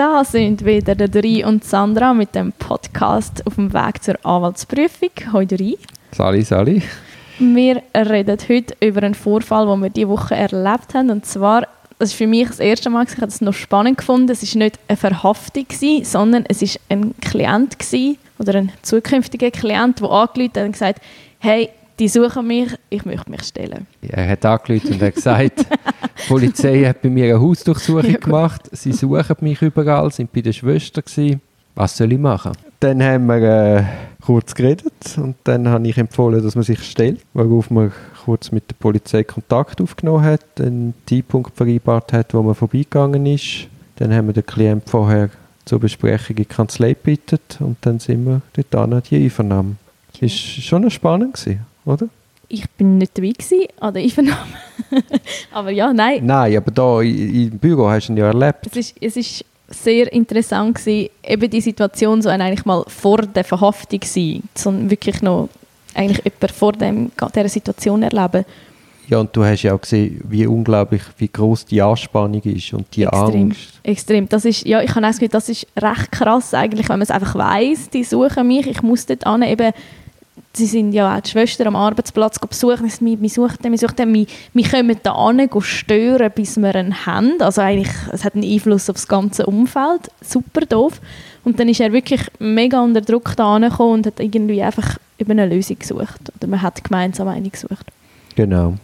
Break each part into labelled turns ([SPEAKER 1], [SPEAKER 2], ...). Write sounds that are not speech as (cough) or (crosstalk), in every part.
[SPEAKER 1] Da sind wieder der Dori und Sandra mit dem Podcast auf dem Weg zur Anwaltsprüfung. Hoi Dori.
[SPEAKER 2] Sali, Sali.
[SPEAKER 1] Wir reden heute über einen Vorfall, den wir diese Woche erlebt haben. Und zwar, das ist für mich das erste Mal, ich habe es noch spannend gefunden, es war nicht eine Verhaftung, sondern es war ein Klient oder ein zukünftiger Klient, der angerufen hat und gesagt hat, hey, die suchen mich, ich möchte mich stellen.
[SPEAKER 2] Er hat angerufen und hat gesagt, die Polizei hat bei mir eine Hausdurchsuchung ja, gemacht, sie suchen mich überall, sind bei der Schwester gewesen. Was soll ich machen? Dann haben wir äh, kurz geredet und dann habe ich empfohlen, dass man sich stellt, worauf man kurz mit der Polizei Kontakt aufgenommen hat, einen Zeitpunkt vereinbart hat, wo man vorbeigegangen ist. Dann haben wir den Klient vorher zur Besprechung in die Kanzlei gebeten und dann sind wir dort an die Einvernahme. Ist schon spannend gewesen oder?
[SPEAKER 1] Ich bin nicht dabei gewesen, an der Einvernahme. (laughs) aber ja, nein.
[SPEAKER 2] Nein, aber da im Büro hast du ihn ja erlebt.
[SPEAKER 1] Es ist, es ist sehr interessant gewesen, eben die Situation so eigentlich mal vor der Verhaftung sein, sondern wirklich noch eigentlich jemand vor dem, dieser Situation erleben.
[SPEAKER 2] Ja, und du hast ja auch gesehen, wie unglaublich, wie groß die Anspannung ist und die
[SPEAKER 1] extrem,
[SPEAKER 2] Angst.
[SPEAKER 1] Extrem. Das ist, ja, ich habe auch das ist recht krass eigentlich, wenn man es einfach weiß, die suchen mich, ich muss dort an, eben sie sind ja auch die Schwester am Arbeitsplatz besuchen, wir, wir suchen den, wir suchen den, wir, wir kommen da an, stören, bis wir ihn haben. Also eigentlich, es hat einen Einfluss auf das ganze Umfeld, super doof. Und dann ist er wirklich mega unter Druck da angekommen und hat irgendwie einfach über eine Lösung gesucht. Oder man hat gemeinsam eine gesucht.
[SPEAKER 2] Genau.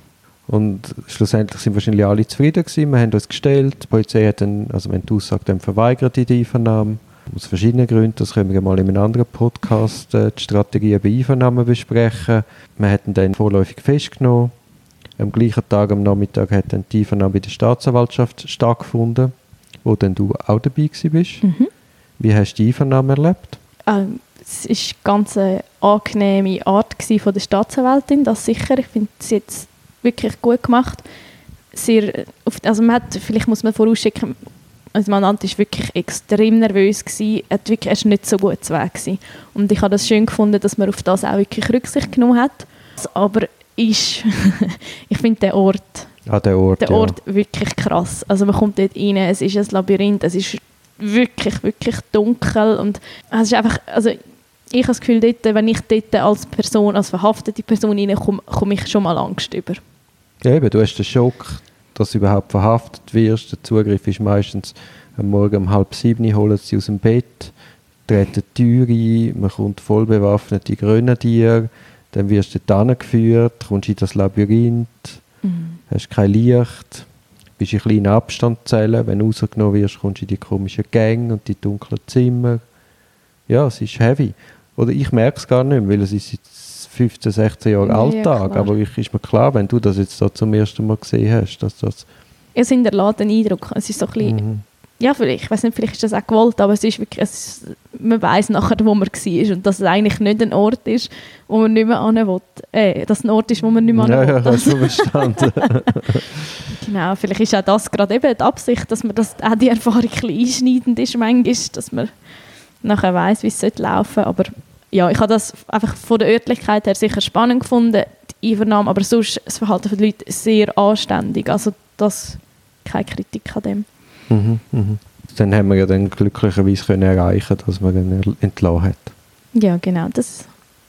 [SPEAKER 2] Und schlussendlich sind wahrscheinlich alle zufrieden gewesen. Wir haben uns gestellt, die Polizei hat dann, also wenn die Aussage dann verweigert in der Einvernahme, aus verschiedenen Gründen. Das können wir mal in einem anderen Podcast äh, die Strategie bei Einvernahmen besprechen. Wir hätten dann vorläufig festgenommen. Am gleichen Tag, am Nachmittag, hat dann die Einvernahme bei der Staatsanwaltschaft stattgefunden, wo dann du auch dabei bist. Mhm. Wie hast du die Einvernahme erlebt?
[SPEAKER 1] Ähm, es war eine ganz angenehme Art von der Staatsanwältin, das sicher. Ich finde es jetzt wirklich gut gemacht. Sehr, also man hat, vielleicht muss man vorausschicken, also mein Mandant war wirklich extrem nervös. Gewesen. Er war wirklich nicht so gut zu Weg. Gewesen. Und ich habe das schön gefunden, dass man auf das auch wirklich Rücksicht genommen hat. Aber ist, (laughs) ich finde den Ort,
[SPEAKER 2] ah, der Ort,
[SPEAKER 1] der Ort ja. wirklich krass. Also man kommt dort rein, es ist ein Labyrinth, es ist wirklich, wirklich dunkel und es ist einfach, also ich habe das Gefühl, dort, wenn ich dort als Person, als verhaftete Person reinkomme, komme ich schon mal Angst über.
[SPEAKER 2] Ja, eben, du hast den Schock, dass du überhaupt verhaftet wirst. Der Zugriff ist meistens am Morgen um halb sieben, holen sie aus dem Bett, treten die Tür ein, man kommt voll bewaffnet in Grenadier, dann wirst du dann geführt, kommst in das Labyrinth, mhm. hast kein Licht, bist in kleinen Abstandzellen, wenn du rausgenommen wirst, kommst du in die komischen Gänge und die dunklen Zimmer. Ja, es ist heavy. Oder ich merke es gar nicht mehr, weil es ist jetzt 15, 16 Jahre ja, Alltag. Ja, aber ich, ist mir klar, wenn du das jetzt da zum ersten Mal gesehen hast, dass das...
[SPEAKER 1] Es hinterlässt einen Eindruck. Es ist so ein bisschen, mhm. Ja, vielleicht. Ich weiß nicht, vielleicht ist das auch gewollt, aber es ist wirklich... Es, man weiß nachher, wo man war und dass es eigentlich nicht ein Ort ist, wo man nicht mehr hin will. Äh, dass es ein Ort ist, wo man nicht mehr hin
[SPEAKER 2] will. Ja, ja, hast du verstanden. (laughs)
[SPEAKER 1] genau, vielleicht ist auch das gerade eben die Absicht, dass man das, auch die Erfahrung ein bisschen einschneidend ist manchmal, dass man nachher weiß, wie es laufen sollte, aber ja, ich habe das einfach von der Örtlichkeit her sicher spannend gefunden, die Einvernahme, aber sonst das Verhalten der Leute sehr anständig. Also das, keine Kritik an dem.
[SPEAKER 2] Mhm, mhm. Dann haben wir ja dann glücklicherweise können erreichen, dass man ihn entlassen hat.
[SPEAKER 1] Ja, genau, das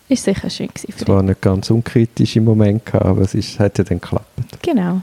[SPEAKER 1] ist sicher schön gewesen.
[SPEAKER 2] Es war nicht ganz unkritisch im Moment, aber es ist, hat ja dann geklappt.
[SPEAKER 1] Genau.